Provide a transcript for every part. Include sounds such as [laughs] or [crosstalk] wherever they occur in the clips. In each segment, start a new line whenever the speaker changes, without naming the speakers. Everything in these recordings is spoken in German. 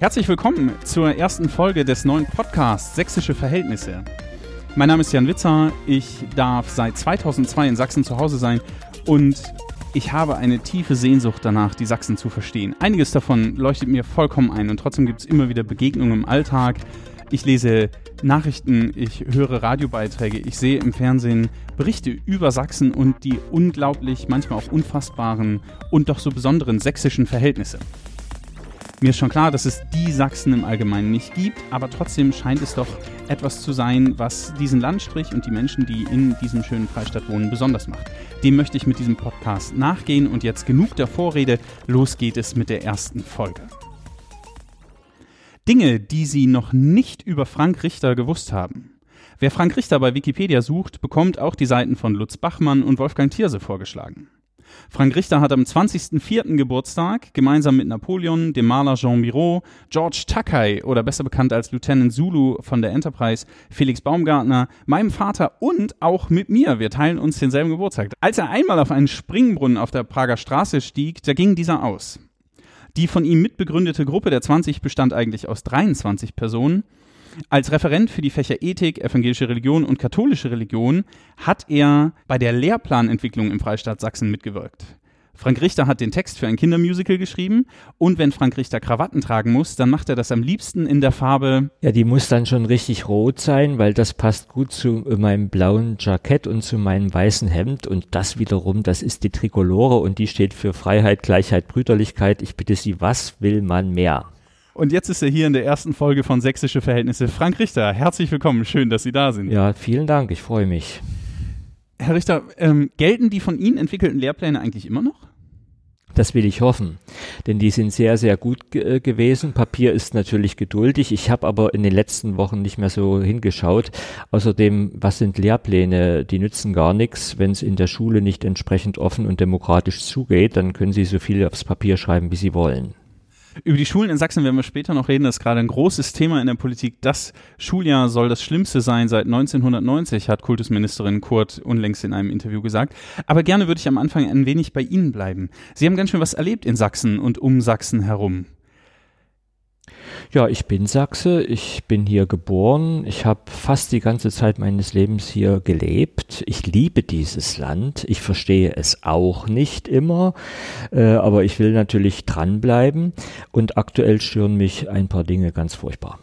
Herzlich willkommen zur ersten Folge des neuen Podcasts Sächsische Verhältnisse. Mein Name ist Jan Witzer, ich darf seit 2002 in Sachsen zu Hause sein und ich habe eine tiefe Sehnsucht danach, die Sachsen zu verstehen. Einiges davon leuchtet mir vollkommen ein und trotzdem gibt es immer wieder Begegnungen im Alltag. Ich lese Nachrichten, ich höre Radiobeiträge, ich sehe im Fernsehen Berichte über Sachsen und die unglaublich, manchmal auch unfassbaren und doch so besonderen sächsischen Verhältnisse. Mir ist schon klar, dass es die Sachsen im Allgemeinen nicht gibt, aber trotzdem scheint es doch etwas zu sein, was diesen Landstrich und die Menschen, die in diesem schönen Freistaat wohnen, besonders macht. Dem möchte ich mit diesem Podcast nachgehen und jetzt genug der Vorrede, los geht es mit der ersten Folge. Dinge, die Sie noch nicht über Frank Richter gewusst haben. Wer Frank Richter bei Wikipedia sucht, bekommt auch die Seiten von Lutz Bachmann und Wolfgang Thierse vorgeschlagen. Frank Richter hat am 20.04. Geburtstag gemeinsam mit Napoleon, dem Maler Jean Miro, George Takei oder besser bekannt als Lieutenant Zulu von der Enterprise, Felix Baumgartner, meinem Vater und auch mit mir. Wir teilen uns denselben Geburtstag. Als er einmal auf einen Springbrunnen auf der Prager Straße stieg, da ging dieser aus. Die von ihm mitbegründete Gruppe der 20 bestand eigentlich aus 23 Personen als Referent für die Fächer Ethik, evangelische Religion und katholische Religion hat er bei der Lehrplanentwicklung im Freistaat Sachsen mitgewirkt. Frank Richter hat den Text für ein Kindermusical geschrieben und wenn Frank Richter Krawatten tragen muss, dann macht er das am liebsten in der Farbe.
Ja, die muss dann schon richtig rot sein, weil das passt gut zu meinem blauen Jackett und zu meinem weißen Hemd und das wiederum, das ist die Trikolore und die steht für Freiheit, Gleichheit, Brüderlichkeit. Ich bitte Sie, was will man mehr?
Und jetzt ist er hier in der ersten Folge von Sächsische Verhältnisse. Frank Richter, herzlich willkommen. Schön, dass Sie da sind.
Ja, vielen Dank. Ich freue mich.
Herr Richter, ähm, gelten die von Ihnen entwickelten Lehrpläne eigentlich immer noch?
Das will ich hoffen, denn die sind sehr, sehr gut äh, gewesen. Papier ist natürlich geduldig. Ich habe aber in den letzten Wochen nicht mehr so hingeschaut. Außerdem, was sind Lehrpläne? Die nützen gar nichts. Wenn es in der Schule nicht entsprechend offen und demokratisch zugeht, dann können Sie so viel aufs Papier schreiben, wie Sie wollen.
Über die Schulen in Sachsen werden wir später noch reden. Das ist gerade ein großes Thema in der Politik. Das Schuljahr soll das Schlimmste sein seit 1990, hat Kultusministerin Kurt unlängst in einem Interview gesagt. Aber gerne würde ich am Anfang ein wenig bei Ihnen bleiben. Sie haben ganz schön was erlebt in Sachsen und um Sachsen herum.
Ja, ich bin Sachse, ich bin hier geboren, ich habe fast die ganze Zeit meines Lebens hier gelebt. Ich liebe dieses Land, ich verstehe es auch nicht immer, äh, aber ich will natürlich dranbleiben und aktuell stören mich ein paar Dinge ganz furchtbar.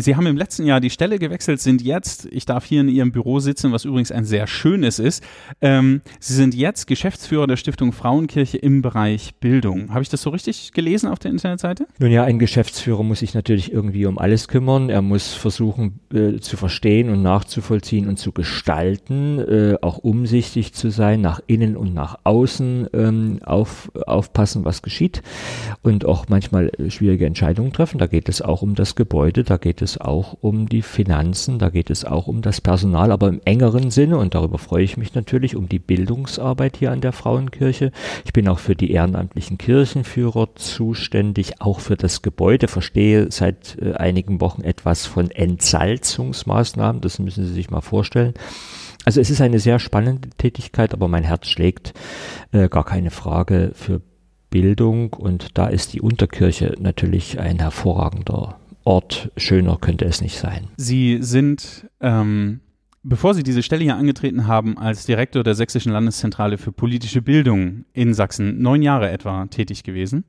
Sie haben im letzten Jahr die Stelle gewechselt, sind jetzt, ich darf hier in Ihrem Büro sitzen, was übrigens ein sehr schönes ist. Ähm, Sie sind jetzt Geschäftsführer der Stiftung Frauenkirche im Bereich Bildung. Habe ich das so richtig gelesen auf der Internetseite?
Nun ja, ein Geschäftsführer muss sich natürlich irgendwie um alles kümmern. Er muss versuchen äh, zu verstehen und nachzuvollziehen und zu gestalten, äh, auch umsichtig zu sein, nach innen und nach außen ähm, auf, aufpassen, was geschieht und auch manchmal schwierige Entscheidungen treffen. Da geht es auch um das Gebäude, da geht es es auch um die Finanzen, da geht es auch um das Personal, aber im engeren Sinne, und darüber freue ich mich natürlich, um die Bildungsarbeit hier an der Frauenkirche. Ich bin auch für die ehrenamtlichen Kirchenführer zuständig, auch für das Gebäude, verstehe seit äh, einigen Wochen etwas von Entsalzungsmaßnahmen, das müssen Sie sich mal vorstellen. Also es ist eine sehr spannende Tätigkeit, aber mein Herz schlägt äh, gar keine Frage für Bildung und da ist die Unterkirche natürlich ein hervorragender Ort schöner könnte es nicht sein.
Sie sind, ähm, bevor Sie diese Stelle hier angetreten haben, als Direktor der Sächsischen Landeszentrale für politische Bildung in Sachsen neun Jahre etwa tätig gewesen.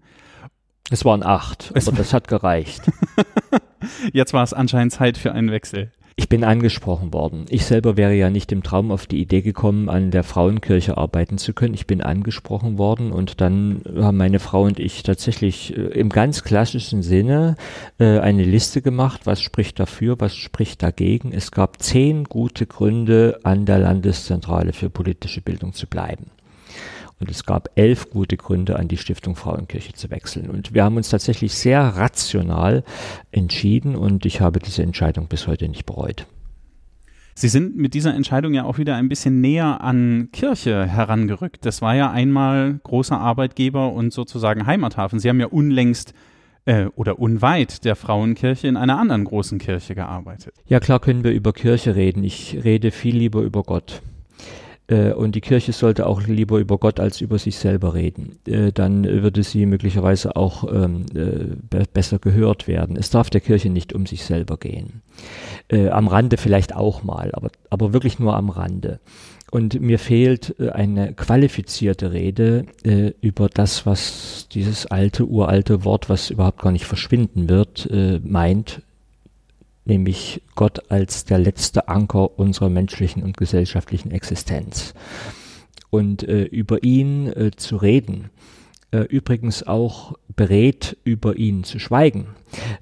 Es waren acht, es aber das hat gereicht. [laughs] [laughs]
Jetzt war es anscheinend Zeit für einen Wechsel.
Ich bin angesprochen worden. Ich selber wäre ja nicht im Traum auf die Idee gekommen, an der Frauenkirche arbeiten zu können. Ich bin angesprochen worden und dann haben meine Frau und ich tatsächlich äh, im ganz klassischen Sinne äh, eine Liste gemacht, was spricht dafür, was spricht dagegen. Es gab zehn gute Gründe, an der Landeszentrale für politische Bildung zu bleiben. Und es gab elf gute Gründe, an die Stiftung Frauenkirche zu wechseln. Und wir haben uns tatsächlich sehr rational entschieden und ich habe diese Entscheidung bis heute nicht bereut.
Sie sind mit dieser Entscheidung ja auch wieder ein bisschen näher an Kirche herangerückt. Das war ja einmal großer Arbeitgeber und sozusagen Heimathafen. Sie haben ja unlängst äh, oder unweit der Frauenkirche in einer anderen großen Kirche gearbeitet.
Ja, klar können wir über Kirche reden. Ich rede viel lieber über Gott. Äh, und die Kirche sollte auch lieber über Gott als über sich selber reden. Äh, dann würde sie möglicherweise auch ähm, äh, besser gehört werden. Es darf der Kirche nicht um sich selber gehen. Am Rande vielleicht auch mal, aber, aber wirklich nur am Rande. Und mir fehlt eine qualifizierte Rede äh, über das, was dieses alte, uralte Wort, was überhaupt gar nicht verschwinden wird, äh, meint, nämlich Gott als der letzte Anker unserer menschlichen und gesellschaftlichen Existenz. Und äh, über ihn äh, zu reden, äh, übrigens auch berät, über ihn zu schweigen.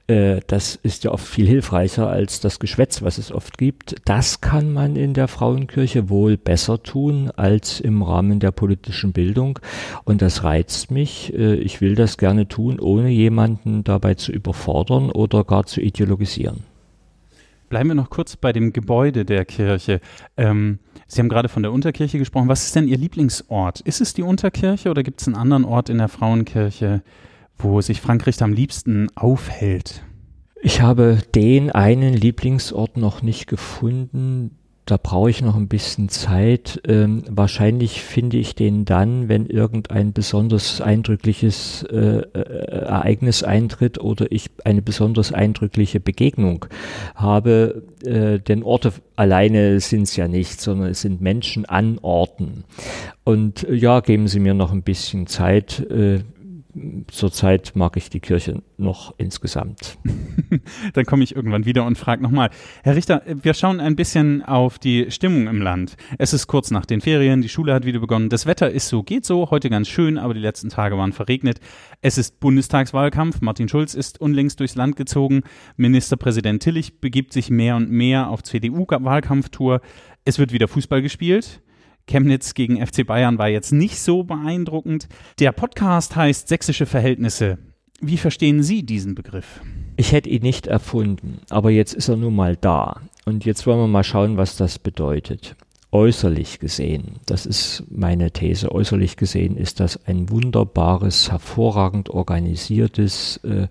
Äh, das ist ja oft viel hilfreicher als das Geschwätz, was es oft gibt. Das kann man in der Frauenkirche wohl besser tun als im Rahmen der politischen Bildung. Und das reizt mich. Äh, ich will das gerne tun, ohne jemanden dabei zu überfordern oder gar zu ideologisieren.
Bleiben wir noch kurz bei dem Gebäude der Kirche. Ähm, Sie haben gerade von der Unterkirche gesprochen. Was ist denn Ihr Lieblingsort? Ist es die Unterkirche oder gibt es einen anderen Ort in der Frauenkirche, wo sich Frank Richter am liebsten aufhält?
Ich habe den einen Lieblingsort noch nicht gefunden, da brauche ich noch ein bisschen Zeit. Ähm, wahrscheinlich finde ich den dann, wenn irgendein besonders eindrückliches äh, äh, Ereignis eintritt oder ich eine besonders eindrückliche Begegnung habe. Äh, denn Orte alleine sind es ja nicht, sondern es sind Menschen an Orten. Und äh, ja, geben Sie mir noch ein bisschen Zeit. Zurzeit mag ich die Kirche noch insgesamt. [laughs]
Dann komme ich irgendwann wieder und frage nochmal. Herr Richter, wir schauen ein bisschen auf die Stimmung im Land. Es ist kurz nach den Ferien, die Schule hat wieder begonnen. Das Wetter ist so, geht so, heute ganz schön, aber die letzten Tage waren verregnet. Es ist Bundestagswahlkampf. Martin Schulz ist unlängst durchs Land gezogen. Ministerpräsident Tillich begibt sich mehr und mehr auf CDU-Wahlkampftour. Es wird wieder Fußball gespielt. Chemnitz gegen FC Bayern war jetzt nicht so beeindruckend. Der Podcast heißt Sächsische Verhältnisse. Wie verstehen Sie diesen Begriff?
Ich hätte ihn nicht erfunden, aber jetzt ist er nun mal da. Und jetzt wollen wir mal schauen, was das bedeutet. Äußerlich gesehen, das ist meine These, äußerlich gesehen ist das ein wunderbares, hervorragend organisiertes, äh,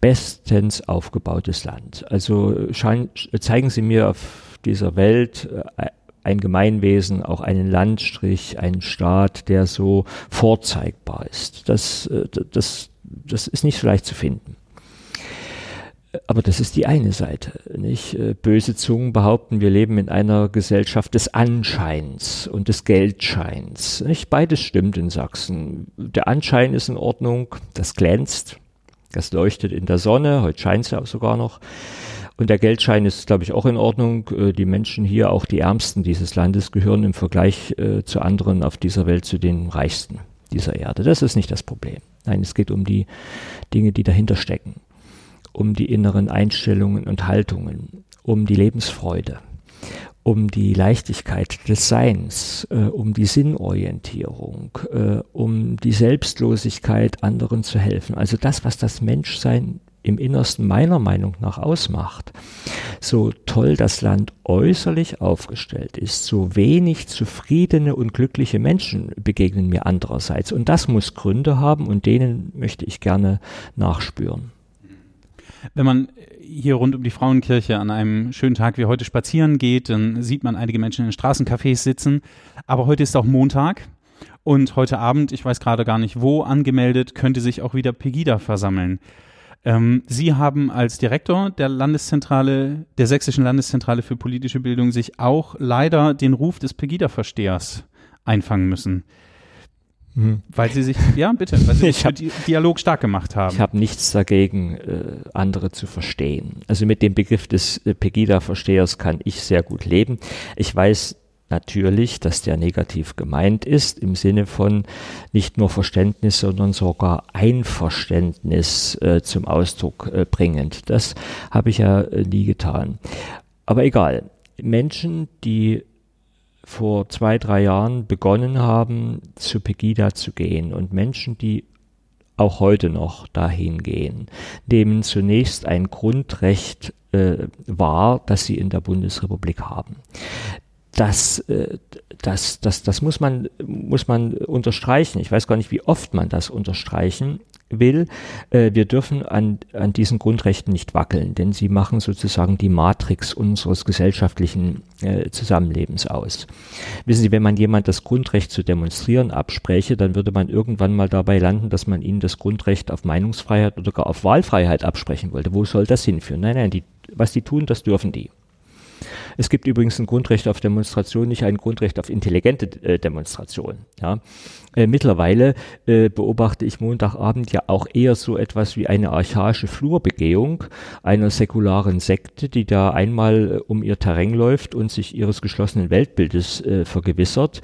bestens aufgebautes Land. Also schein, zeigen Sie mir auf dieser Welt äh, ein Gemeinwesen, auch einen Landstrich, einen Staat, der so vorzeigbar ist. Das, äh, das, das ist nicht so leicht zu finden. Aber das ist die eine Seite. Nicht? Äh, böse Zungen behaupten, wir leben in einer Gesellschaft des Anscheins und des Geldscheins. Nicht? Beides stimmt in Sachsen. Der Anschein ist in Ordnung, das glänzt, das leuchtet in der Sonne, heute scheint es ja sogar noch. Und der Geldschein ist, glaube ich, auch in Ordnung. Äh, die Menschen hier, auch die Ärmsten dieses Landes, gehören im Vergleich äh, zu anderen auf dieser Welt zu den Reichsten dieser Erde. Das ist nicht das Problem. Nein, es geht um die Dinge, die dahinter stecken. Um die inneren Einstellungen und Haltungen. Um die Lebensfreude. Um die Leichtigkeit des Seins. Äh, um die Sinnorientierung. Um die Selbstlosigkeit, anderen zu helfen. Also das, was das Menschsein im Innersten meiner Meinung nach ausmacht. So toll das Land äußerlich aufgestellt ist, so wenig zufriedene und glückliche Menschen begegnen mir andererseits. Und das muss Gründe haben und denen möchte ich gerne nachspüren.
Wenn man hier rund um die Frauenkirche an einem schönen Tag wie heute spazieren geht, dann sieht man einige Menschen in Straßencafés sitzen. Aber heute ist auch Montag und heute Abend, ich weiß gerade gar nicht wo, angemeldet, könnte sich auch wieder Pegida versammeln. Ähm, Sie haben als Direktor der Landeszentrale, der Sächsischen Landeszentrale für politische Bildung sich auch leider den Ruf des Pegida-Verstehers einfangen müssen. Mhm. Weil sie sich, ja bitte, weil sie [laughs] sich hab, Dialog stark gemacht haben.
Ich habe nichts dagegen, äh, andere zu verstehen. Also mit dem Begriff des äh, Pegida-Verstehers kann ich sehr gut leben. Ich weiß natürlich, dass der negativ gemeint ist, im Sinne von nicht nur Verständnis, sondern sogar Einverständnis äh, zum Ausdruck äh, bringend. Das habe ich ja äh, nie getan. Aber egal. Menschen, die vor zwei, drei Jahren begonnen haben, zu Pegida zu gehen und Menschen, die auch heute noch dahin gehen, nehmen zunächst ein Grundrecht äh, wahr, das sie in der Bundesrepublik haben das, äh, das, das, das muss man, muss man unterstreichen. Ich weiß gar nicht, wie oft man das unterstreichen will. Äh, wir dürfen an, an diesen Grundrechten nicht wackeln, denn sie machen sozusagen die Matrix unseres gesellschaftlichen äh, Zusammenlebens aus. Wissen Sie, wenn man jemand das Grundrecht zu demonstrieren abspräche, dann würde man irgendwann mal dabei landen, dass man ihnen das Grundrecht auf Meinungsfreiheit oder gar auf Wahlfreiheit absprechen wollte. Wo soll das hinführen? Nein, nein, die, was die tun, das dürfen die. Es gibt übrigens ein Grundrecht auf Demonstration, nicht ein Grundrecht auf intelligente äh, Demonstration. Ja. Äh, mittlerweile äh, beobachte ich Montagabend ja auch eher so etwas wie eine archaische Flurbegehung einer säkularen Sekte, die da einmal äh, um ihr Terrain läuft und sich ihres geschlossenen Weltbildes äh, vergewissert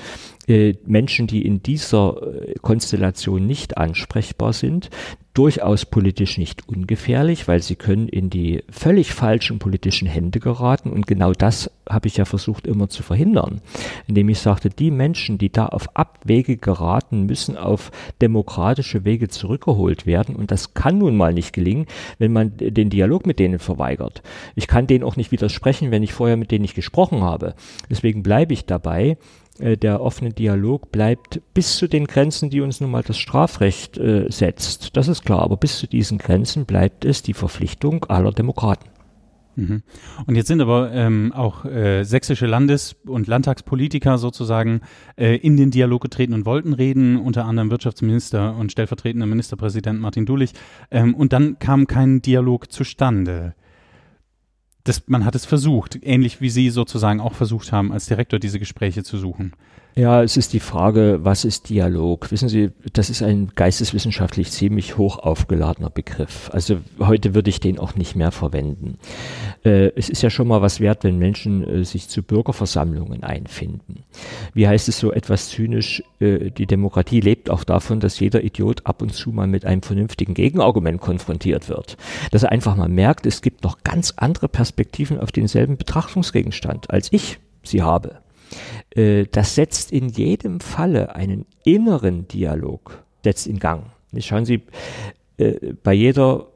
äh, Menschen, die in dieser Konstellation nicht ansprechbar sind, durchaus politisch nicht ungefährlich, weil sie können in die völlig falschen politischen Hände geraten und genau das habe ich ja versucht immer zu verhindern, indem ich sagte, die Menschen, die da auf Abwege geraten, müssen auf demokratische Wege zurückgeholt werden und das kann nun mal nicht gelingen, wenn man den Dialog mit denen verweigert. Ich kann denen auch nicht widersprechen, wenn ich vorher mit denen nicht gesprochen habe. Deswegen bleibe ich dabei, äh, der offene Dialog bleibt bis zu den Grenzen, die uns nun mal das Strafrecht äh, setzt. Das ist klar, aber bis zu diesen Grenzen bleibt es die Verpflichtung aller Demokraten.
Mhm. Und jetzt sind aber ähm, auch äh, sächsische Landes- und Landtagspolitiker sozusagen äh, in den Dialog getreten und wollten reden, unter anderem Wirtschaftsminister und stellvertretender Ministerpräsident Martin Dulich. Ähm, und dann kam kein Dialog zustande das, man hat es versucht, ähnlich wie Sie sozusagen auch versucht haben, als Direktor diese Gespräche zu suchen.
Ja, es ist die Frage, was ist Dialog? Wissen Sie, das ist ein geisteswissenschaftlich ziemlich hoch aufgeladener Begriff. Also heute würde ich den auch nicht mehr verwenden. Äh, es ist ja schon mal was wert, wenn Menschen äh, sich zu Bürgerversammlungen einfinden. Wie heißt es so etwas zynisch, äh, die Demokratie lebt auch davon, dass jeder Idiot ab und zu mal mit einem vernünftigen Gegenargument konfrontiert wird. Dass er einfach mal merkt, es gibt noch ganz andere Perspektiven auf denselben Betrachtungsgegenstand, als ich sie habe. Äh, das setzt in jedem Falle einen inneren Dialog, setzt in Gang. Schauen Sie, äh, bei jeder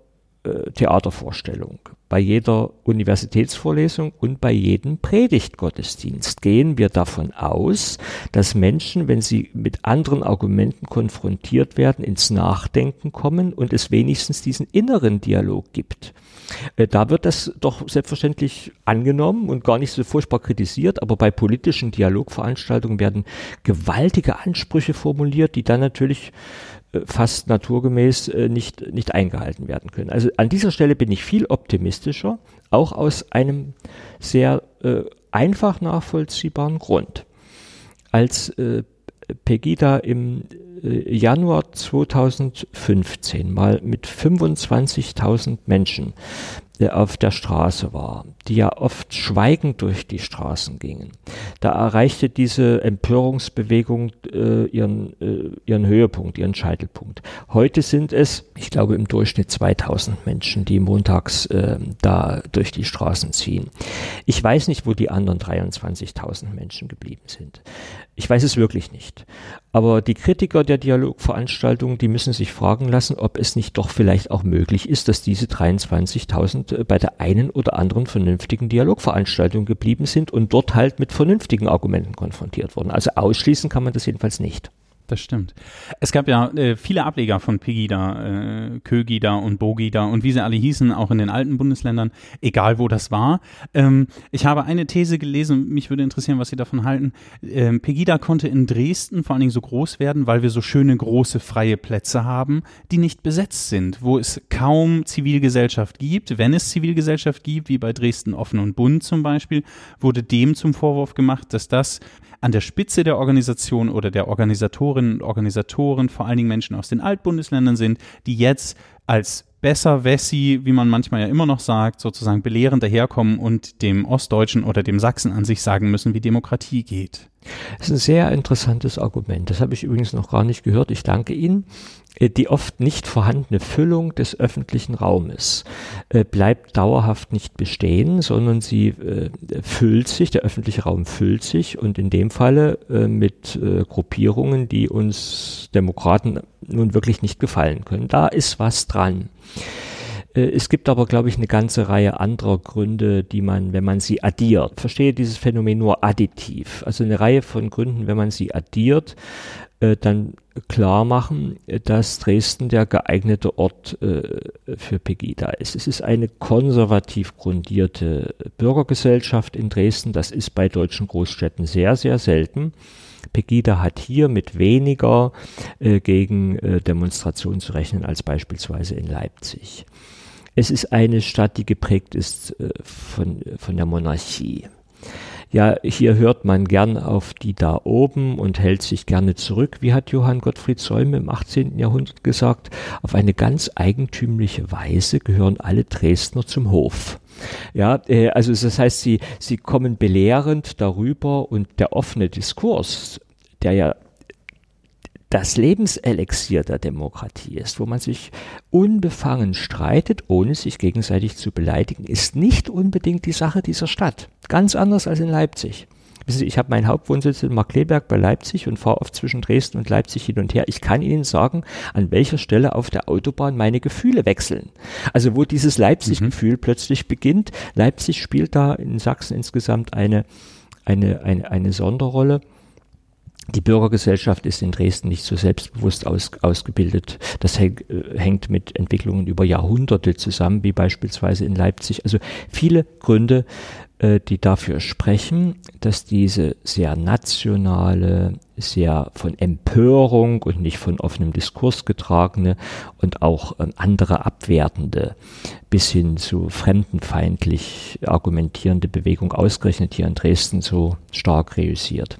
äh, Theatervorstellung, bei jeder Universitätsvorlesung und bei jedem Predigtgottesdienst gehen wir davon aus, dass Menschen, wenn sie mit anderen Argumenten konfrontiert werden, ins Nachdenken kommen und es wenigstens diesen inneren Dialog gibt. Äh, da wird das doch selbstverständlich angenommen und gar nicht so furchtbar kritisiert, aber bei politischen Dialogveranstaltungen werden gewaltige Ansprüche formuliert, die dann natürlich fast naturgemäß äh, nicht, nicht eingehalten werden können. Also an dieser Stelle bin ich viel optimistischer, auch aus einem sehr äh, einfach nachvollziehbaren Grund. Als äh, Pegida im äh, Januar 2015 mal mit 25.000 Menschen äh, auf der Straße war, die ja oft schweigend durch die Straßen gingen. Da erreichte diese Empörungsbewegung äh, ihren, äh, ihren Höhepunkt, ihren Scheitelpunkt. Heute sind es, ich glaube, im Durchschnitt 2000 Menschen, die montags äh, da durch die Straßen ziehen. Ich weiß nicht, wo die anderen 23.000 Menschen geblieben sind. Ich weiß es wirklich nicht. Aber die Kritiker der Dialogveranstaltungen, die müssen sich fragen lassen, ob es nicht doch vielleicht auch möglich ist, dass diese 23.000 bei der einen oder anderen vernünftigen Dialogveranstaltung geblieben sind und dort halt mit vernünftigen Argumenten konfrontiert wurden. Also ausschließen kann man das jedenfalls nicht.
Das stimmt. Es gab ja äh, viele Ableger von Pegida, äh, Kögida und Bogida und wie sie alle hießen, auch in den alten Bundesländern, egal wo das war. Ähm, ich habe eine These gelesen, mich würde interessieren, was Sie davon halten. Ähm, Pegida konnte in Dresden vor allen Dingen so groß werden, weil wir so schöne große freie Plätze haben, die nicht besetzt sind, wo es kaum Zivilgesellschaft gibt. Wenn es Zivilgesellschaft gibt, wie bei Dresden Offen und Bund zum Beispiel, wurde dem zum Vorwurf gemacht, dass das an der Spitze der Organisation oder der Organisatorinnen und Organisatoren vor allen Dingen Menschen aus den Altbundesländern sind, die jetzt als besser Wessi, wie man manchmal ja immer noch sagt, sozusagen belehrend daherkommen und dem Ostdeutschen oder dem Sachsen an sich sagen müssen, wie Demokratie geht.
Das ist ein sehr interessantes Argument. Das habe ich übrigens noch gar nicht gehört. Ich danke Ihnen. Äh, die oft nicht vorhandene Füllung des öffentlichen Raumes äh, bleibt dauerhaft nicht bestehen, sondern sie äh, füllt sich, der öffentliche Raum füllt sich und in dem Falle mit Gruppierungen, die uns Demokraten nun wirklich nicht gefallen können. Da ist was dran. Es gibt aber, glaube ich, eine ganze Reihe anderer Gründe, die man, wenn man sie addiert, verstehe dieses Phänomen nur additiv. Also eine Reihe von Gründen, wenn man sie addiert, dann klar machen, dass Dresden der geeignete Ort äh, für Pegida ist. Es ist eine konservativ grundierte Bürgergesellschaft in Dresden. Das ist bei deutschen Großstädten sehr, sehr selten. Pegida hat hier mit weniger äh, gegen äh, Demonstrationen zu rechnen als beispielsweise in Leipzig. Es ist eine Stadt, die geprägt ist äh, von, von der Monarchie. Ja, hier hört man gern auf die da oben und hält sich gerne zurück. Wie hat Johann Gottfried Säume im 18. Jahrhundert gesagt? Auf eine ganz eigentümliche Weise gehören alle Dresdner zum Hof. Ja, äh, also das heißt, sie, sie kommen belehrend darüber und der offene Diskurs, der ja das Lebenselixier der Demokratie ist, wo man sich unbefangen streitet, ohne sich gegenseitig zu beleidigen, ist nicht unbedingt die Sache dieser Stadt. Ganz anders als in Leipzig. Ich habe meinen Hauptwohnsitz in Markleberg bei Leipzig und fahre oft zwischen Dresden und Leipzig hin und her. Ich kann Ihnen sagen, an welcher Stelle auf der Autobahn meine Gefühle wechseln. Also wo dieses Leipzig-Gefühl mhm. plötzlich beginnt. Leipzig spielt da in Sachsen insgesamt eine, eine, eine, eine Sonderrolle. Die Bürgergesellschaft ist in Dresden nicht so selbstbewusst aus, ausgebildet. Das äh, hängt mit Entwicklungen über Jahrhunderte zusammen, wie beispielsweise in Leipzig. Also viele Gründe, äh, die dafür sprechen, dass diese sehr nationale, sehr von Empörung und nicht von offenem Diskurs getragene und auch äh, andere abwertende bis hin zu fremdenfeindlich argumentierende Bewegung ausgerechnet hier in Dresden so stark reüssiert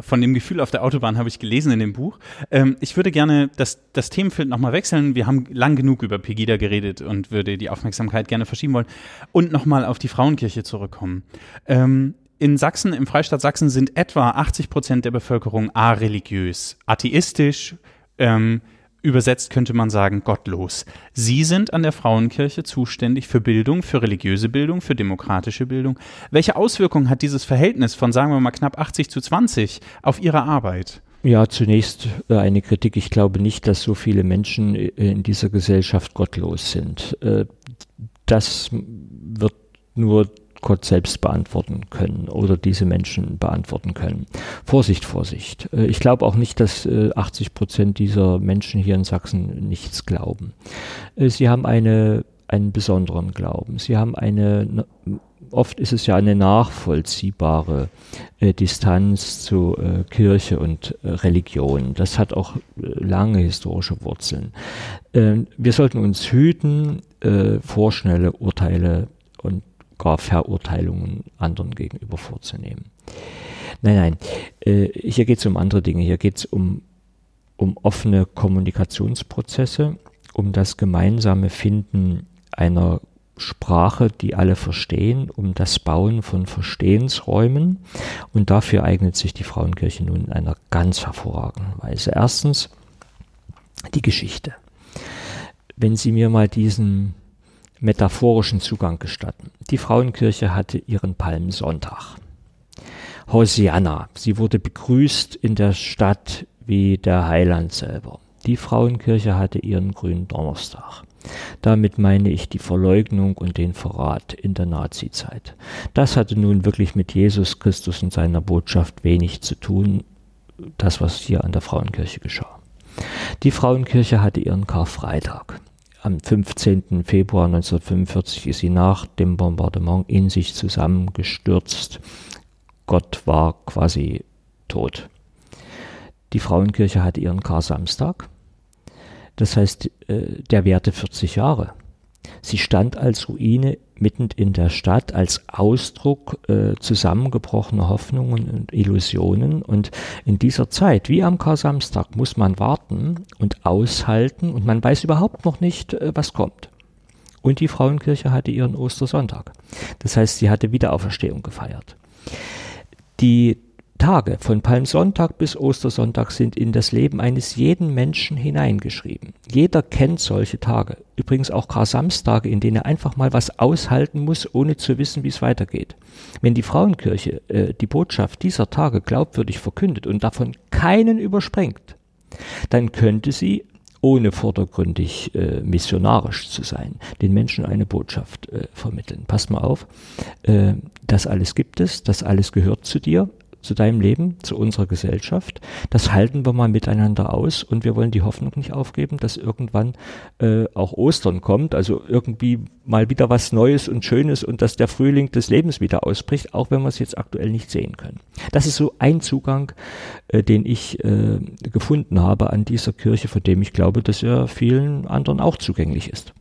von dem Gefühl auf der Autobahn habe ich gelesen in dem Buch. Ähm, ich würde gerne das, das Themenfeld nochmal wechseln. Wir haben lang genug über Pegida geredet und würde die Aufmerksamkeit gerne verschieben wollen und nochmal auf die Frauenkirche zurückkommen. Ähm, in Sachsen, im Freistaat Sachsen sind etwa 80 Prozent der Bevölkerung areligiös, atheistisch, ähm, Übersetzt könnte man sagen, gottlos. Sie sind an der Frauenkirche zuständig für Bildung, für religiöse Bildung, für demokratische Bildung. Welche Auswirkungen hat dieses Verhältnis von, sagen wir mal, knapp 80 zu 20 auf Ihre Arbeit?
Ja, zunächst äh, eine Kritik. Ich glaube nicht, dass so viele Menschen äh, in dieser Gesellschaft gottlos sind. Äh, das wird nur Gott selbst beantworten können oder diese Menschen beantworten können. Vorsicht, Vorsicht. Äh, ich glaube auch nicht, dass 80 äh, Prozent dieser Menschen hier in Sachsen nichts glauben. Äh, sie haben eine, einen besonderen Glauben. Sie haben eine, oft ist es ja eine nachvollziehbare Distanz zu Kirche und Religion. Das hat auch lange historische Wurzeln. wir sollten uns hüten, vorschnelle Urteile und gar Verurteilungen anderen gegenüber vorzunehmen. Nein, nein, äh, hier geht es um andere Dinge. Hier geht es um, um offene Kommunikationsprozesse, um das gemeinsame Finden einer Sprache, die alle verstehen, um das Bauen von Verstehensräumen. Und dafür eignet sich die Frauenkirche nun in einer ganz hervorragenden Weise. Erstens die Geschichte. Wenn Sie mir mal diesen metaphorischen Zugang gestatten. Die Frauenkirche hatte ihren Palmsonntag. Hosianna, sie wurde begrüßt in der Stadt wie der Heiland selber. Die Frauenkirche hatte ihren grünen Donnerstag. Damit meine ich die Verleugnung und den Verrat in der Nazizeit. Das hatte nun wirklich mit Jesus Christus und seiner Botschaft wenig zu tun, das was hier an der Frauenkirche geschah. Die Frauenkirche hatte ihren Karfreitag am 15. Februar 1945 ist sie nach dem Bombardement in sich zusammengestürzt. Gott war quasi tot. Die Frauenkirche hatte ihren Kar-Samstag. Das heißt, äh, der währte 40 Jahre. Sie stand als Ruine mitten in der Stadt, als Ausdruck äh, zusammengebrochener Hoffnungen und Illusionen. Und in dieser Zeit, wie am Kar-Samstag, muss man warten und aushalten und man weiß überhaupt noch nicht, äh, was kommt. Und die Frauenkirche hatte ihren Ostersonntag. Das heißt, sie hatte Wiederauferstehung gefeiert. Die Tage von Palmsonntag bis Ostersonntag sind in das Leben eines jeden Menschen hineingeschrieben. Jeder kennt solche Tage. Übrigens auch Kar-Samstage, in denen er einfach mal was aushalten muss, ohne zu wissen, wie es weitergeht. Wenn die Frauenkirche äh, die Botschaft dieser Tage glaubwürdig verkündet und davon keinen überspringt, dann könnte sie ohne vordergründig äh, missionarisch zu sein, den Menschen eine Botschaft äh, vermitteln. Passt mal auf, äh, das alles gibt es, das alles gehört zu dir, zu deinem Leben, zu unserer Gesellschaft. Das halten wir mal miteinander aus und wir wollen die Hoffnung nicht aufgeben, dass irgendwann äh, auch Ostern kommt, also irgendwie mal wieder was Neues und Schönes und dass der Frühling des Lebens wieder ausbricht, auch wenn wir es jetzt aktuell nicht sehen können. Das ist so ein Zugang, äh, den ich äh, gefunden habe an dieser Kirche, von dem ich glaube, dass er vielen anderen auch zugänglich ist.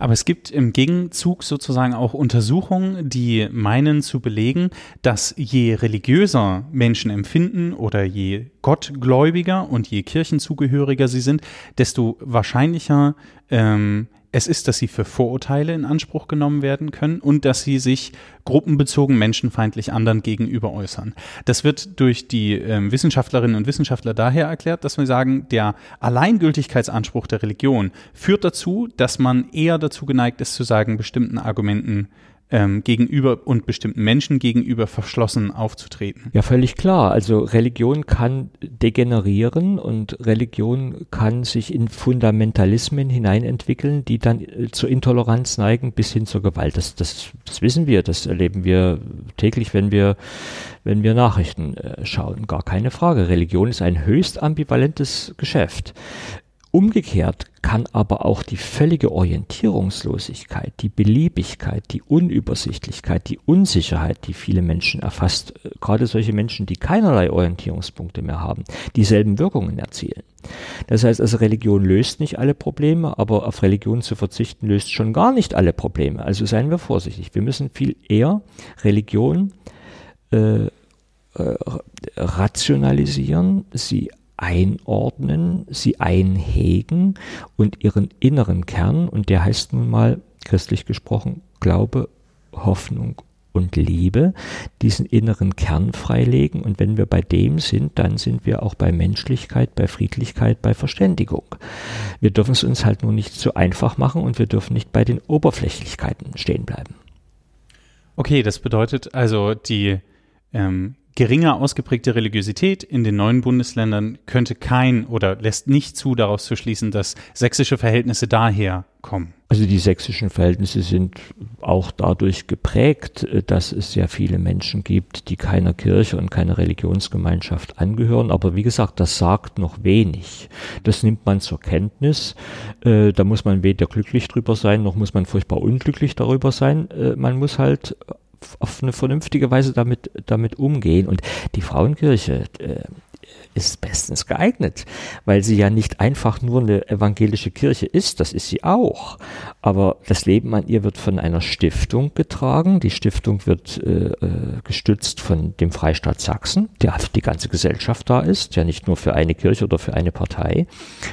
Aber es gibt im Gegenzug sozusagen auch Untersuchungen, die meinen zu belegen, dass je religiöser Menschen empfinden oder je gottgläubiger und je kirchenzugehöriger sie sind, desto wahrscheinlicher ähm, es ist, dass sie für Vorurteile in Anspruch genommen werden können und dass sie sich gruppenbezogen menschenfeindlich anderen gegenüber äußern. Das wird durch die äh, Wissenschaftlerinnen und Wissenschaftler daher erklärt, dass wir sagen, der Alleingültigkeitsanspruch der Religion führt dazu, dass man eher dazu geneigt ist zu sagen, bestimmten Argumenten ähm, gegenüber und bestimmten Menschen gegenüber verschlossen aufzutreten.
Ja, völlig klar. Also Religion kann degenerieren und Religion kann sich in Fundamentalismen hineinentwickeln, die dann äh, zur Intoleranz neigen bis hin zur Gewalt. Das, das, das wissen wir, das erleben wir täglich, wenn wir, wenn wir Nachrichten äh, schauen. Gar keine Frage. Religion ist ein höchst ambivalentes Geschäft. Umgekehrt kann aber auch die völlige Orientierungslosigkeit, die Beliebigkeit, die Unübersichtlichkeit, die Unsicherheit, die viele Menschen erfasst, äh, gerade solche Menschen, die keinerlei Orientierungspunkte mehr haben, dieselben Wirkungen erzielen. Das heißt also, Religion löst nicht alle Probleme, aber auf Religion zu verzichten löst schon gar nicht alle Probleme. Also seien wir vorsichtig. Wir müssen viel eher Religion äh, äh, rationalisieren, sie einordnen, sie einhegen und ihren inneren Kern, und der heißt nun mal christlich gesprochen Glaube, Hoffnung und Liebe, diesen inneren Kern freilegen. Und wenn wir bei dem sind, dann sind wir auch bei Menschlichkeit, bei Friedlichkeit, bei Verständigung. Wir dürfen es uns halt nur nicht zu einfach machen und wir dürfen nicht bei den Oberflächlichkeiten stehen bleiben.
Okay, das bedeutet also, die ähm, geringer ausgeprägte Religiosität in den neuen Bundesländern könnte kein oder lässt nicht zu, daraus zu schließen, dass sächsische Verhältnisse daher kommen.
Also die sächsischen Verhältnisse sind auch dadurch geprägt, dass es sehr viele Menschen gibt, die keiner Kirche und keiner Religionsgemeinschaft angehören. Aber wie gesagt, das sagt noch wenig. Das nimmt man zur Kenntnis. Äh, da muss man weder glücklich drüber sein, noch muss man furchtbar unglücklich darüber sein. Äh, man muss halt auf eine vernünftige Weise damit, damit umgehen. Und die Frauenkirche äh, ist bestens geeignet, weil sie ja nicht einfach nur eine evangelische Kirche ist, das ist sie auch. Aber das Leben an ihr wird von einer Stiftung getragen. Die Stiftung wird äh, äh gestützt von dem Freistaat Sachsen, der für die ganze Gesellschaft da ist, ja nicht nur für eine Kirche oder für eine Partei,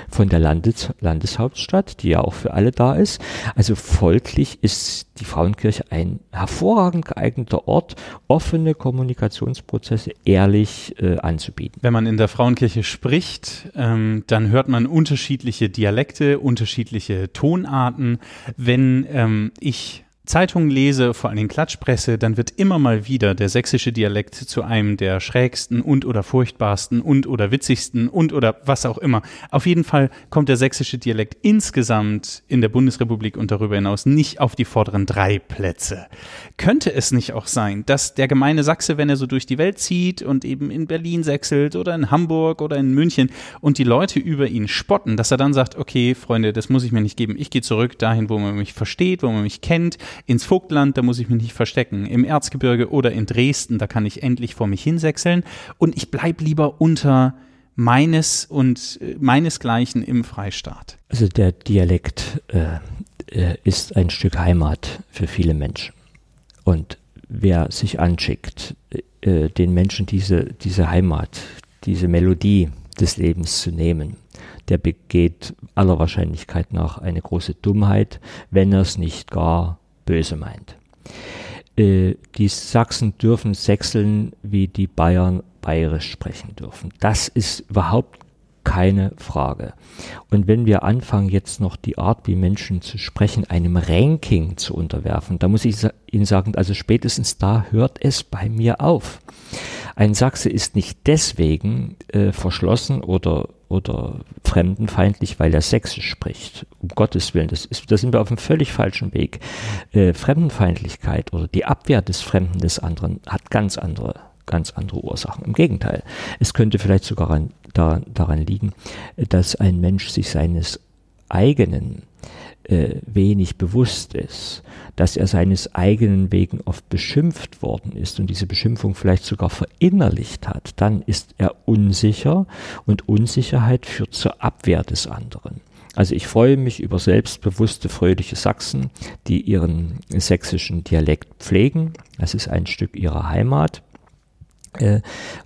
von der Landes Landeshauptstadt, die ja auch für alle da ist. Also folglich ist die Frauenkirche ein hervorragend geeigneter Ort, offene Kommunikationsprozesse ehrlich äh, anzubieten.
Wenn man in der Frauenkirche spricht, ähm, dann hört man unterschiedliche Dialekte, unterschiedliche Tonarten. Wenn ähm, ich Zeitungen lese, vor allem Klatschpresse, dann wird immer mal wieder der sächsische Dialekt zu einem der schrägsten und oder furchtbarsten und oder witzigsten und oder was auch immer. Auf jeden Fall kommt der sächsische Dialekt insgesamt in der Bundesrepublik und darüber hinaus nicht auf die vorderen drei Plätze. Könnte es nicht auch sein, dass der gemeine Sachse, wenn er so durch die Welt zieht und eben in Berlin sechselt oder in Hamburg oder in München und die Leute über ihn spotten, dass er dann sagt, okay, Freunde, das muss ich mir nicht geben, ich gehe zurück dahin, wo man mich versteht, wo man mich kennt, ins Vogtland, da muss ich mich nicht verstecken. Im Erzgebirge oder in Dresden, da kann ich endlich vor mich hinsechseln. Und ich bleibe lieber unter meines und äh, meinesgleichen im Freistaat.
Also der Dialekt äh, äh, ist ein Stück Heimat für viele Menschen. Und wer sich anschickt, äh, den Menschen diese, diese Heimat, diese Melodie des Lebens zu nehmen, der begeht aller Wahrscheinlichkeit nach eine große Dummheit, wenn er es nicht gar böse meint. Äh, die Sachsen dürfen sechseln, wie die Bayern bayerisch sprechen dürfen. Das ist überhaupt keine Frage. Und wenn wir anfangen, jetzt noch die Art, wie Menschen zu sprechen, einem Ranking zu unterwerfen, da muss ich Ihnen sagen, also spätestens da hört es bei mir auf. Ein Sachse ist nicht deswegen äh, verschlossen oder oder fremdenfeindlich, weil er sächsisch spricht. Um Gottes Willen, das ist, da sind wir auf einem völlig falschen Weg. Äh, Fremdenfeindlichkeit oder die Abwehr des Fremden des anderen hat ganz andere ganz andere Ursachen. Im Gegenteil, es könnte vielleicht sogar an, daran, daran liegen, dass ein Mensch sich seines eigenen äh, wenig bewusst ist, dass er seines eigenen wegen oft beschimpft worden ist und diese Beschimpfung vielleicht sogar verinnerlicht hat, dann ist er unsicher und Unsicherheit führt zur Abwehr des anderen. Also ich freue mich über selbstbewusste, fröhliche Sachsen, die ihren sächsischen Dialekt pflegen. Das ist ein Stück ihrer Heimat. Äh,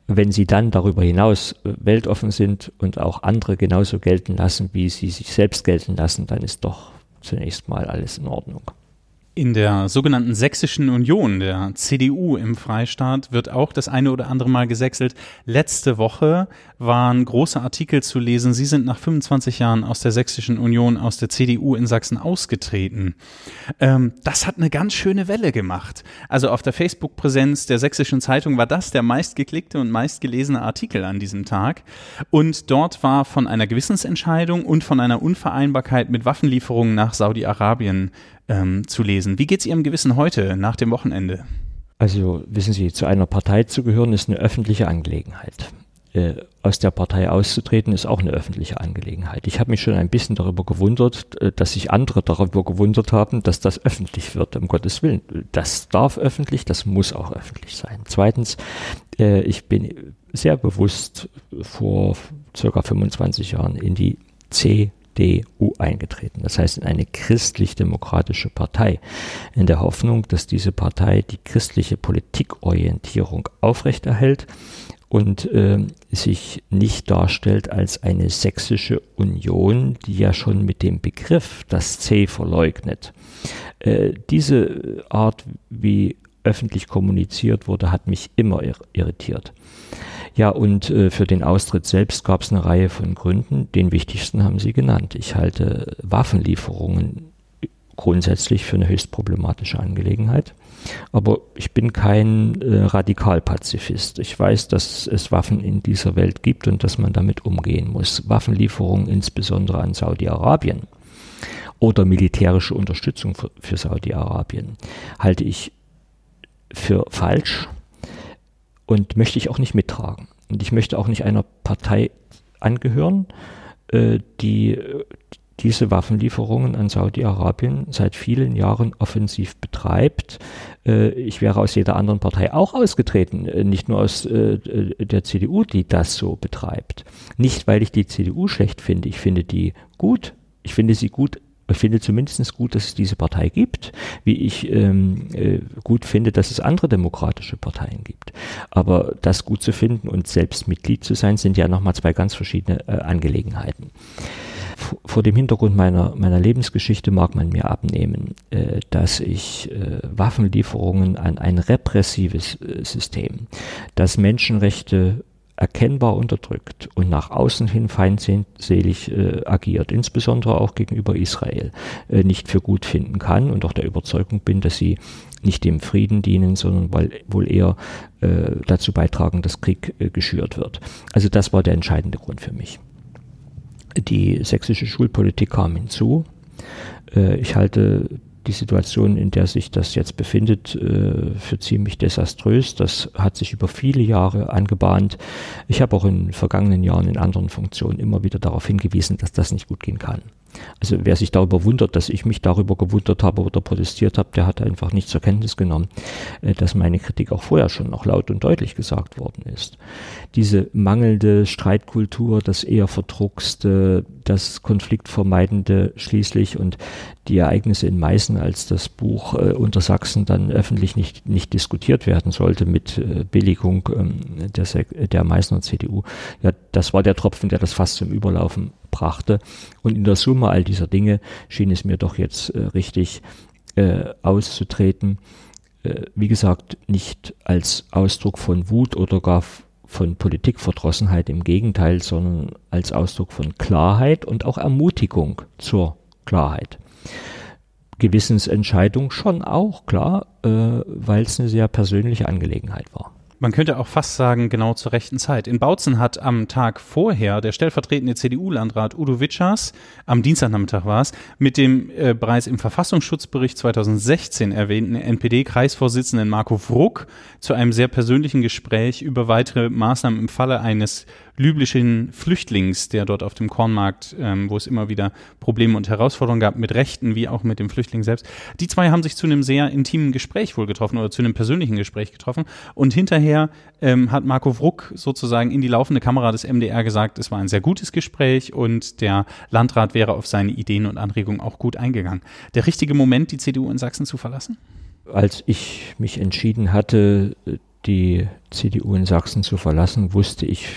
wenn sie dann darüber hinaus äh, weltoffen sind und auch andere genauso gelten lassen, wie sie sich selbst gelten lassen, dann ist doch zunächst mal alles in Ordnung.
In der sogenannten Sächsischen Union, der CDU im Freistaat, wird auch das eine oder andere Mal gesächselt. Letzte Woche waren große Artikel zu lesen. Sie sind nach 25 Jahren aus der Sächsischen Union, aus der CDU in Sachsen ausgetreten. Ähm, das hat eine ganz schöne Welle gemacht. Also auf der Facebook-Präsenz der Sächsischen Zeitung war das der meistgeklickte und meistgelesene Artikel an diesem Tag. Und dort war von einer Gewissensentscheidung und von einer Unvereinbarkeit mit Waffenlieferungen nach Saudi-Arabien ähm, zu lesen. Wie geht es Ihrem Gewissen heute nach dem Wochenende?
Also wissen Sie, zu einer Partei zu gehören ist eine öffentliche Angelegenheit. Äh, aus der Partei auszutreten ist auch eine öffentliche Angelegenheit. Ich habe mich schon ein bisschen darüber gewundert, äh, dass sich andere darüber gewundert haben, dass das öffentlich wird, um Gottes Willen. Das darf öffentlich, das muss auch öffentlich sein. Zweitens, äh, ich bin sehr bewusst vor circa 25 Jahren in die C CDU eingetreten, das heißt in eine christlich-demokratische Partei, in der Hoffnung, dass diese Partei die christliche Politikorientierung aufrechterhält und äh, sich nicht darstellt als eine sächsische Union, die ja schon mit dem Begriff das C verleugnet. Äh, diese Art, wie öffentlich kommuniziert wurde, hat mich immer irritiert. Ja, und äh, für den Austritt selbst gab es eine Reihe von Gründen. Den wichtigsten haben Sie genannt. Ich halte Waffenlieferungen grundsätzlich für eine höchst problematische Angelegenheit. Aber ich bin kein äh, Radikalpazifist. Ich weiß, dass es Waffen in dieser Welt gibt und dass man damit umgehen muss. Waffenlieferungen insbesondere an Saudi-Arabien oder militärische Unterstützung für, für Saudi-Arabien halte ich für falsch und möchte ich auch nicht mittragen. Und ich möchte auch nicht einer Partei angehören, äh, die diese Waffenlieferungen an Saudi-Arabien seit vielen Jahren offensiv betreibt. Äh, ich wäre aus jeder anderen Partei auch ausgetreten, äh, nicht nur aus äh, der CDU, die das so betreibt. Nicht, weil ich die CDU schlecht finde, ich finde die gut. Ich finde sie gut finde zumindest gut, dass es diese Partei gibt, wie ich ähm, äh, gut finde, dass es andere demokratische Parteien gibt. Aber das gut zu finden und selbst Mitglied zu sein, sind ja nochmal zwei ganz verschiedene äh, Angelegenheiten. Vor dem Hintergrund meiner, meiner Lebensgeschichte mag man mir abnehmen, äh, dass ich äh, Waffenlieferungen an ein repressives äh, System, das Menschenrechte erkennbar unterdrückt und nach außen hin feindselig äh, agiert, insbesondere auch gegenüber Israel, äh, nicht für gut finden kann und auch der Überzeugung bin, dass sie nicht dem Frieden dienen, sondern weil, wohl eher äh, dazu beitragen, dass Krieg äh, geschürt wird. Also das war der entscheidende Grund für mich. Die sächsische Schulpolitik kam hinzu. Äh, ich halte die Situation, in der sich das jetzt befindet, äh, für ziemlich desaströs. Das hat sich über viele Jahre angebahnt. Ich habe auch in vergangenen Jahren in anderen Funktionen immer wieder darauf hingewiesen, dass das nicht gut gehen kann. Also wer sich darüber wundert, dass ich mich darüber gewundert habe oder protestiert habe, der hat einfach nicht zur Kenntnis genommen, äh, dass meine Kritik auch vorher schon noch laut und deutlich gesagt worden ist. Diese mangelnde Streitkultur, das eher verdruckste, das konfliktvermeidende schließlich und die Ereignisse in Meißen, als das Buch äh, unter Sachsen dann öffentlich nicht, nicht diskutiert werden sollte mit äh, Billigung ähm, der, der Meißner CDU, ja, das war der Tropfen, der das fast zum Überlaufen brachte. Und in der Summe all dieser Dinge schien es mir doch jetzt äh, richtig äh, auszutreten. Äh, wie gesagt, nicht als Ausdruck von Wut oder gar von Politikverdrossenheit im Gegenteil, sondern als Ausdruck von Klarheit und auch Ermutigung zur Klarheit. Gewissensentscheidung schon auch, klar, äh, weil es eine sehr persönliche Angelegenheit war.
Man könnte auch fast sagen, genau zur rechten Zeit. In Bautzen hat am Tag vorher der stellvertretende CDU-Landrat Udo Witschers, am Dienstagnachmittag war es, mit dem äh, bereits im Verfassungsschutzbericht 2016 erwähnten NPD-Kreisvorsitzenden Marco Fruck zu einem sehr persönlichen Gespräch über weitere Maßnahmen im Falle eines libyschen Flüchtlings, der dort auf dem Kornmarkt, ähm, wo es immer wieder Probleme und Herausforderungen gab, mit Rechten wie auch mit dem Flüchtling selbst. Die zwei haben sich zu einem sehr intimen Gespräch wohl getroffen oder zu einem persönlichen Gespräch getroffen. Und hinterher ähm, hat Marco Wruck sozusagen in die laufende Kamera des MDR gesagt, es war ein sehr gutes Gespräch und der Landrat wäre auf seine Ideen und Anregungen auch gut eingegangen. Der richtige Moment, die CDU in Sachsen zu verlassen?
Als ich mich entschieden hatte, die CDU in Sachsen zu verlassen, wusste ich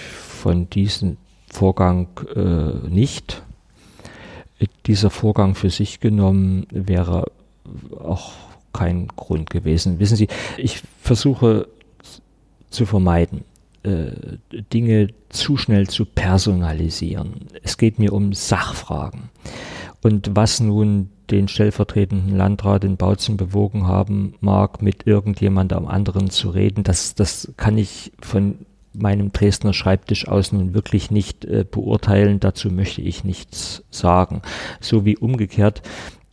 von diesem Vorgang äh, nicht. Dieser Vorgang für sich genommen wäre auch kein Grund gewesen. Wissen Sie, ich versuche zu vermeiden, äh, Dinge zu schnell zu personalisieren. Es geht mir um Sachfragen. Und was nun den stellvertretenden Landrat in Bautzen bewogen haben mag, mit irgendjemandem anderen zu reden, das, das kann ich von meinem Dresdner Schreibtisch aus nun wirklich nicht äh, beurteilen. Dazu möchte ich nichts sagen. So wie umgekehrt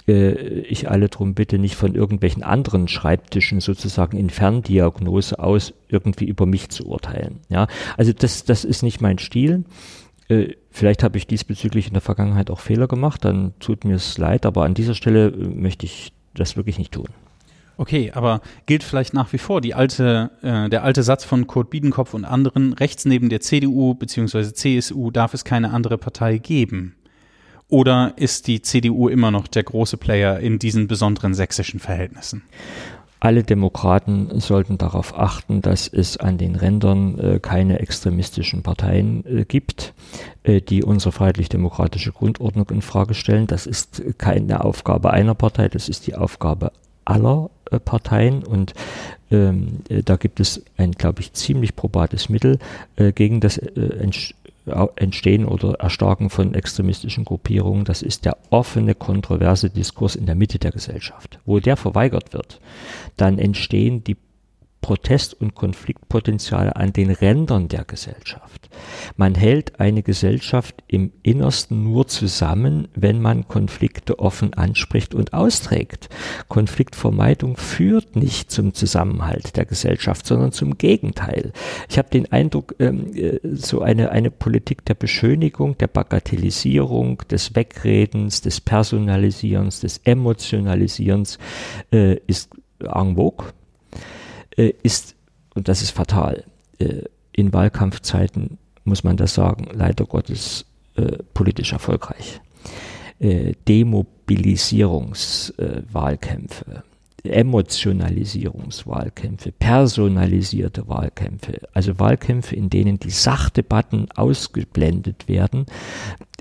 äh, ich alle darum bitte, nicht von irgendwelchen anderen Schreibtischen sozusagen in Ferndiagnose aus irgendwie über mich zu urteilen. Ja, also das, das ist nicht mein Stil. Äh, vielleicht habe ich diesbezüglich in der Vergangenheit auch Fehler gemacht, dann tut mir es leid, aber an dieser Stelle äh, möchte ich das wirklich nicht tun.
Okay, aber gilt vielleicht nach wie vor die alte, äh, der alte Satz von Kurt Biedenkopf und anderen, rechts neben der CDU bzw. CSU darf es keine andere Partei geben? Oder ist die CDU immer noch der große Player in diesen besonderen sächsischen Verhältnissen?
Alle Demokraten sollten darauf achten, dass es an den Rändern äh, keine extremistischen Parteien äh, gibt, äh, die unsere freiheitlich-demokratische Grundordnung in Frage stellen. Das ist keine Aufgabe einer Partei, das ist die Aufgabe aller äh, Parteien und ähm, äh, da gibt es ein, glaube ich, ziemlich probates Mittel äh, gegen das äh, Entstehen oder Erstarken von extremistischen Gruppierungen. Das ist der offene, kontroverse Diskurs in der Mitte der Gesellschaft. Wo der verweigert wird, dann entstehen die Protest- und Konfliktpotenziale an den Rändern der Gesellschaft. Man hält eine Gesellschaft im Innersten nur zusammen, wenn man Konflikte offen anspricht und austrägt. Konfliktvermeidung führt nicht zum Zusammenhalt der Gesellschaft, sondern zum Gegenteil. Ich habe den Eindruck, ähm, äh, so eine, eine Politik der Beschönigung, der Bagatellisierung, des Wegredens, des Personalisierens, des Emotionalisierens äh, ist en vogue äh, ist, und das ist fatal, äh, in Wahlkampfzeiten muss man das sagen, leider Gottes äh, politisch erfolgreich. Äh, Demobilisierungswahlkämpfe, Emotionalisierungswahlkämpfe, personalisierte Wahlkämpfe, also Wahlkämpfe, in denen die Sachdebatten ausgeblendet werden,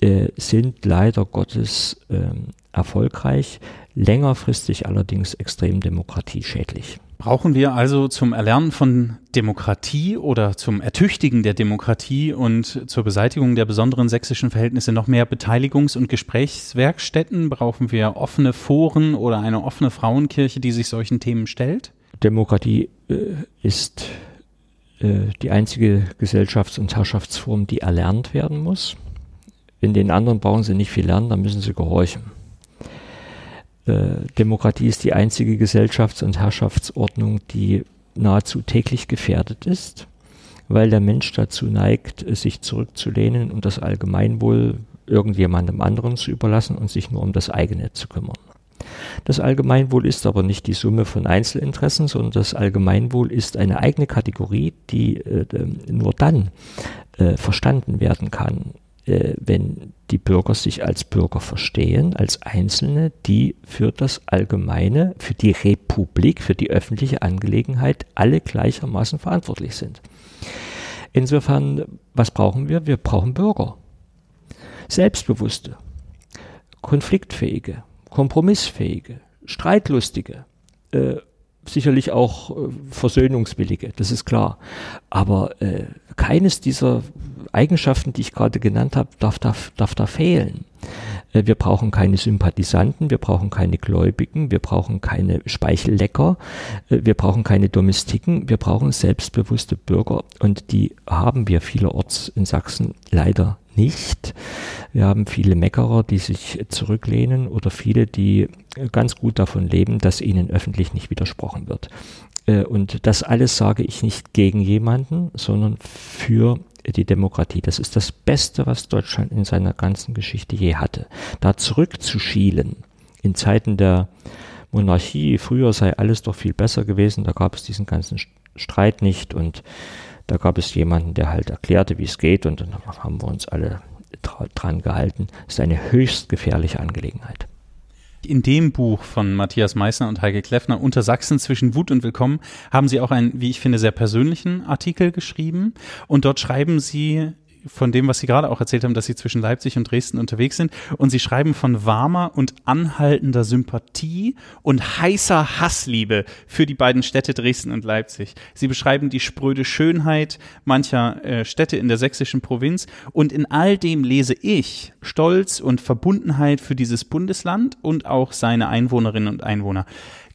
äh, sind leider Gottes äh, erfolgreich, längerfristig allerdings extrem demokratieschädlich.
Brauchen wir also zum Erlernen von Demokratie oder zum Ertüchtigen der Demokratie und zur Beseitigung der besonderen sächsischen Verhältnisse noch mehr Beteiligungs- und Gesprächswerkstätten? Brauchen wir offene Foren oder eine offene Frauenkirche, die sich solchen Themen stellt?
Demokratie äh, ist äh, die einzige Gesellschafts- und Herrschaftsform, die erlernt werden muss. In den anderen brauchen sie nicht viel lernen, da müssen sie gehorchen. Äh, Demokratie ist die einzige Gesellschafts- und Herrschaftsordnung, die nahezu täglich gefährdet ist, weil der Mensch dazu neigt, sich zurückzulehnen und das Allgemeinwohl irgendjemandem anderen zu überlassen und sich nur um das eigene zu kümmern. Das Allgemeinwohl ist aber nicht die Summe von Einzelinteressen, sondern das Allgemeinwohl ist eine eigene Kategorie, die äh, nur dann äh, verstanden werden kann, äh, wenn die Bürger sich als Bürger verstehen, als Einzelne, die für das Allgemeine, für die Republik, für die öffentliche Angelegenheit alle gleichermaßen verantwortlich sind. Insofern, was brauchen wir? Wir brauchen Bürger. Selbstbewusste, konfliktfähige, kompromissfähige, streitlustige, äh, sicherlich auch äh, versöhnungswillige, das ist klar. Aber äh, keines dieser Eigenschaften, die ich gerade genannt habe, darf, darf, darf da fehlen. Äh, wir brauchen keine Sympathisanten, wir brauchen keine Gläubigen, wir brauchen keine Speichellecker, äh, wir brauchen keine Domestiken, wir brauchen selbstbewusste Bürger und die haben wir vielerorts in Sachsen leider nicht. Wir haben viele Meckerer, die sich zurücklehnen oder viele, die ganz gut davon leben, dass ihnen öffentlich nicht widersprochen wird. Äh, und das alles sage ich nicht gegen jemanden, sondern für die Demokratie. Das ist das Beste, was Deutschland in seiner ganzen Geschichte je hatte. Da zurückzuschielen in Zeiten der Monarchie, früher sei alles doch viel besser gewesen, da gab es diesen ganzen Streit nicht und da gab es jemanden, der halt erklärte, wie es geht und dann haben wir uns alle dran gehalten. Das ist eine höchst gefährliche Angelegenheit.
In dem Buch von Matthias Meissner und Heike Kleffner unter Sachsen zwischen Wut und Willkommen haben Sie auch einen, wie ich finde, sehr persönlichen Artikel geschrieben. Und dort schreiben Sie von dem, was Sie gerade auch erzählt haben, dass Sie zwischen Leipzig und Dresden unterwegs sind. Und Sie schreiben von warmer und anhaltender Sympathie und heißer Hassliebe für die beiden Städte Dresden und Leipzig. Sie beschreiben die spröde Schönheit mancher äh, Städte in der sächsischen Provinz. Und in all dem lese ich Stolz und Verbundenheit für dieses Bundesland und auch seine Einwohnerinnen und Einwohner.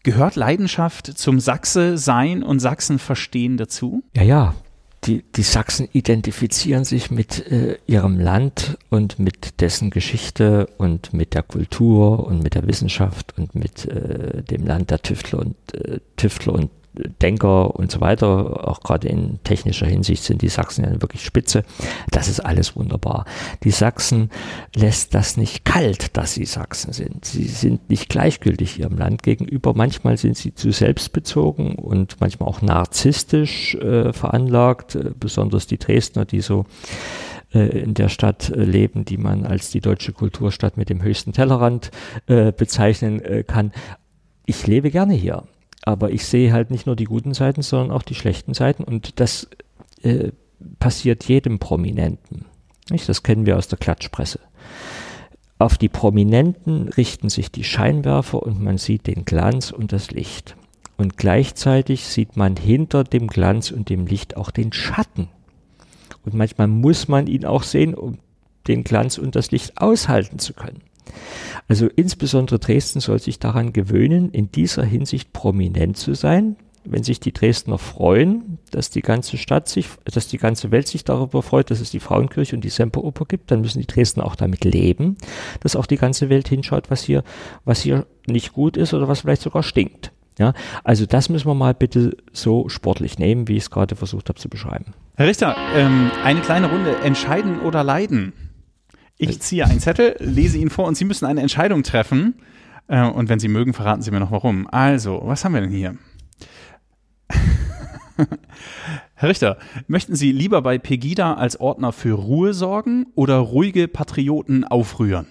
Gehört Leidenschaft zum Sachse sein und Sachsen verstehen dazu?
Ja, ja, die, die Sachsen identifizieren sich mit äh, ihrem Land und mit dessen Geschichte und mit der Kultur und mit der Wissenschaft und mit äh, dem Land der Tüftler und äh, Tüftler und Denker und so weiter, auch gerade in technischer Hinsicht sind die Sachsen ja wirklich spitze. Das ist alles wunderbar. Die Sachsen lässt das nicht kalt, dass sie Sachsen sind. Sie sind nicht gleichgültig ihrem Land gegenüber. Manchmal sind sie zu selbstbezogen und manchmal auch narzisstisch äh, veranlagt, äh, besonders die Dresdner, die so äh, in der Stadt äh, leben, die man als die deutsche Kulturstadt mit dem höchsten Tellerrand äh, bezeichnen äh, kann. Ich lebe gerne hier aber ich sehe halt nicht nur die guten Seiten, sondern auch die schlechten Seiten und das äh, passiert jedem Prominenten. Nicht? Das kennen wir aus der Klatschpresse. Auf die Prominenten richten sich die Scheinwerfer und man sieht den Glanz und das Licht. Und gleichzeitig sieht man hinter dem Glanz und dem Licht auch den Schatten. Und manchmal muss man ihn auch sehen, um den Glanz und das Licht aushalten zu können. Also insbesondere Dresden soll sich daran gewöhnen, in dieser Hinsicht prominent zu sein. Wenn sich die Dresdner freuen, dass die ganze Stadt sich, dass die ganze Welt sich darüber freut, dass es die Frauenkirche und die Semperoper gibt, dann müssen die Dresdner auch damit leben, dass auch die ganze Welt hinschaut, was hier, was hier nicht gut ist oder was vielleicht sogar stinkt. Ja, also das müssen wir mal bitte so sportlich nehmen, wie ich es gerade versucht habe zu beschreiben.
Herr Richter, ähm, eine kleine Runde. Entscheiden oder leiden? Ich ziehe einen Zettel, lese ihn vor und Sie müssen eine Entscheidung treffen. Äh, und wenn Sie mögen, verraten Sie mir noch warum. Also, was haben wir denn hier? [laughs] Herr Richter, möchten Sie lieber bei Pegida als Ordner für Ruhe sorgen oder ruhige Patrioten aufrühren?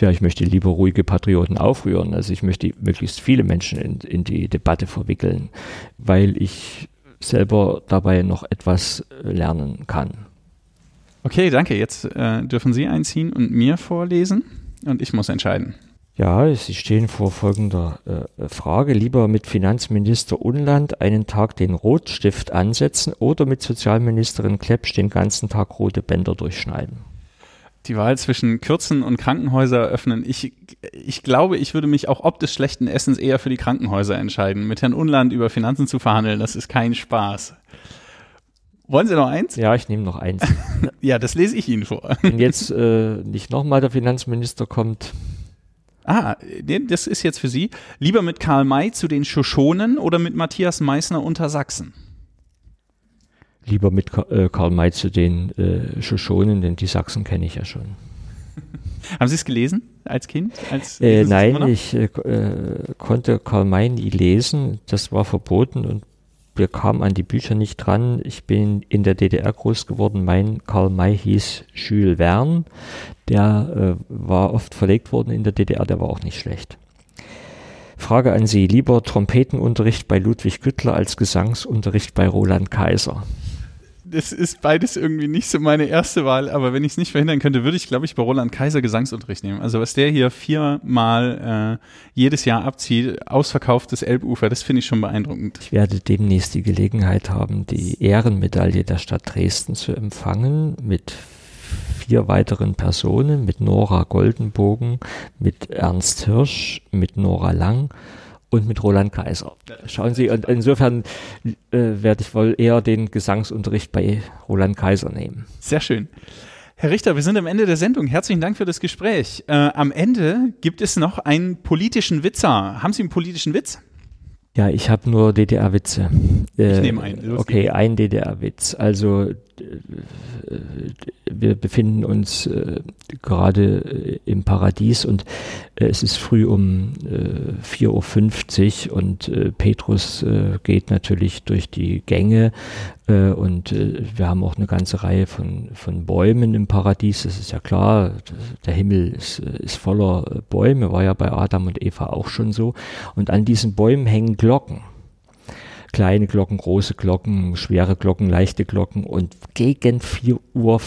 Ja, ich möchte lieber ruhige Patrioten aufrühren. Also ich möchte möglichst viele Menschen in, in die Debatte verwickeln, weil ich selber dabei noch etwas lernen kann.
Okay, danke. Jetzt äh, dürfen Sie einziehen und mir vorlesen und ich muss entscheiden.
Ja, Sie stehen vor folgender äh, Frage. Lieber mit Finanzminister Unland einen Tag den Rotstift ansetzen oder mit Sozialministerin Klepsch den ganzen Tag rote Bänder durchschneiden?
Die Wahl zwischen Kürzen und Krankenhäuser eröffnen. Ich, ich glaube, ich würde mich auch ob des schlechten Essens eher für die Krankenhäuser entscheiden. Mit Herrn Unland über Finanzen zu verhandeln, das ist kein Spaß. Wollen Sie noch eins?
Ja, ich nehme noch eins. [laughs]
ja, das lese ich Ihnen vor.
Wenn jetzt äh, nicht nochmal der Finanzminister kommt.
Ah, das ist jetzt für Sie. Lieber mit Karl May zu den Shoshonen oder mit Matthias Meissner unter Sachsen?
Lieber mit äh, Karl May zu den äh, Shoshonen, denn die Sachsen kenne ich ja schon. [laughs]
Haben Sie es gelesen als Kind? Als
äh, nein, ich äh, konnte Karl May nie lesen. Das war verboten und wir kamen an die Bücher nicht dran. Ich bin in der DDR groß geworden. Mein Karl May hieß Jules Verne. Der äh, war oft verlegt worden in der DDR, der war auch nicht schlecht. Frage an Sie, lieber Trompetenunterricht bei Ludwig Güttler als Gesangsunterricht bei Roland Kaiser?
Das ist beides irgendwie nicht so meine erste Wahl, aber wenn ich es nicht verhindern könnte, würde ich, glaube ich, bei Roland Kaiser Gesangsunterricht nehmen. Also was der hier viermal äh, jedes Jahr abzieht, ausverkauftes Elbufer, das finde ich schon beeindruckend.
Ich werde demnächst die Gelegenheit haben, die Ehrenmedaille der Stadt Dresden zu empfangen mit vier weiteren Personen, mit Nora Goldenbogen, mit Ernst Hirsch, mit Nora Lang und mit Roland Kaiser. Schauen Sie, und insofern äh, werde ich wohl eher den Gesangsunterricht bei Roland Kaiser nehmen.
Sehr schön. Herr Richter, wir sind am Ende der Sendung. Herzlichen Dank für das Gespräch. Äh, am Ende gibt es noch einen politischen Witzer. Haben Sie einen politischen Witz?
Ja, ich habe nur DDR-Witze.
Äh, ich nehme einen.
Los okay, geht's. ein DDR-Witz. Also wir befinden uns äh, gerade äh, im Paradies und äh, es ist früh um äh, 4.50 Uhr und äh, Petrus äh, geht natürlich durch die Gänge äh, und äh, wir haben auch eine ganze Reihe von, von Bäumen im Paradies. Das ist ja klar, der Himmel ist, ist voller Bäume, war ja bei Adam und Eva auch schon so. Und an diesen Bäumen hängen Glocken kleine Glocken, große Glocken, schwere Glocken, leichte Glocken. Und gegen 4.50 Uhr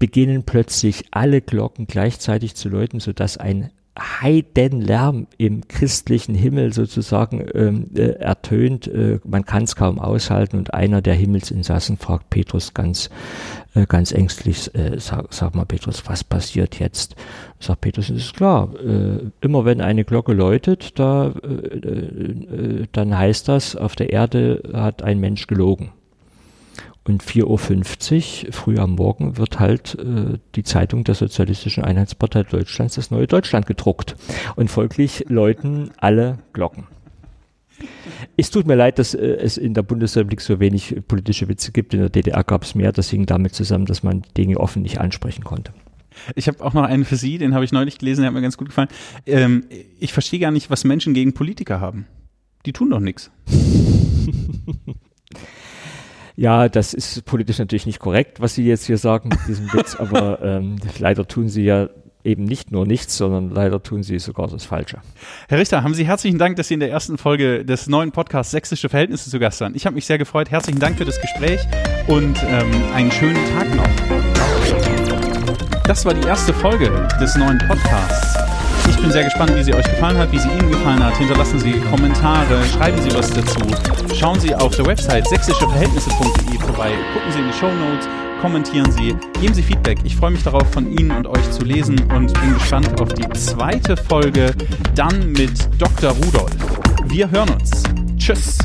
beginnen plötzlich alle Glocken gleichzeitig zu läuten, sodass ein Heidenlärm im christlichen Himmel sozusagen ähm, äh, ertönt. Äh, man kann es kaum aushalten und einer der Himmelsinsassen fragt Petrus ganz, äh, ganz ängstlich, äh, sag, sag, mal Petrus, was passiert jetzt? Sagt Petrus, ist klar, äh, immer wenn eine Glocke läutet, da, äh, dann heißt das, auf der Erde hat ein Mensch gelogen. Und 4.50 Uhr früh am Morgen wird halt äh, die Zeitung der Sozialistischen Einheitspartei Deutschlands, das neue Deutschland, gedruckt. Und folglich läuten alle Glocken. Es tut mir leid, dass äh, es in der Bundesrepublik so wenig politische Witze gibt. In der DDR gab es mehr. Das hing damit zusammen, dass man Dinge offen nicht ansprechen konnte.
Ich habe auch noch einen für Sie, den habe ich neulich gelesen, der hat mir ganz gut gefallen. Ähm, ich verstehe gar nicht, was Menschen gegen Politiker haben. Die tun doch nichts. [laughs]
Ja, das ist politisch natürlich nicht korrekt, was Sie jetzt hier sagen mit diesem Witz, [laughs] aber ähm, leider tun Sie ja eben nicht nur nichts, sondern leider tun sie sogar das Falsche.
Herr Richter, haben Sie herzlichen Dank, dass Sie in der ersten Folge des neuen Podcasts Sächsische Verhältnisse zu Gast waren. Ich habe mich sehr gefreut. Herzlichen Dank für das Gespräch und ähm, einen schönen Tag noch. Das war die erste Folge des neuen Podcasts. Ich bin sehr gespannt, wie sie euch gefallen hat, wie sie Ihnen gefallen hat. Hinterlassen Sie Kommentare, schreiben Sie was dazu. Schauen Sie auf der Website sächsischeverhältnisse.de vorbei, gucken Sie in die Show Notes, kommentieren Sie, geben Sie Feedback. Ich freue mich darauf, von Ihnen und euch zu lesen und bin gespannt auf die zweite Folge, dann mit Dr. Rudolf. Wir hören uns. Tschüss.